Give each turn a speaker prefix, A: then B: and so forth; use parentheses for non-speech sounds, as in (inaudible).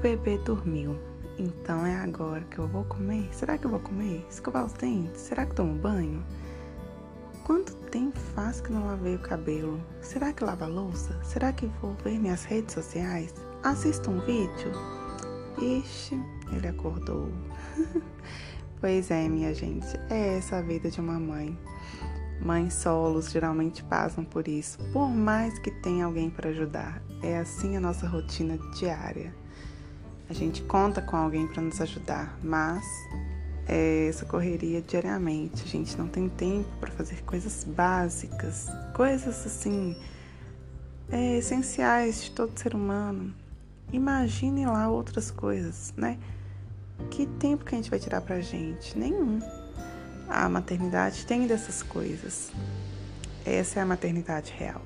A: bebê dormiu. Então é agora que eu vou comer? Será que eu vou comer? Escovar os dentes? Será que tomo banho? Quanto tempo faz que não lavei o cabelo? Será que lava a louça? Será que vou ver minhas redes sociais? Assisto um vídeo? Ixi, ele acordou. (laughs) pois é, minha gente, é essa a vida de uma mãe. Mães solos geralmente passam por isso, por mais que tenha alguém para ajudar. É assim a nossa rotina diária. A gente conta com alguém para nos ajudar, mas é essa correria diariamente. A gente não tem tempo para fazer coisas básicas, coisas assim é, essenciais de todo ser humano. Imagine lá outras coisas, né? Que tempo que a gente vai tirar pra gente? Nenhum. A maternidade tem dessas coisas. Essa é a maternidade real.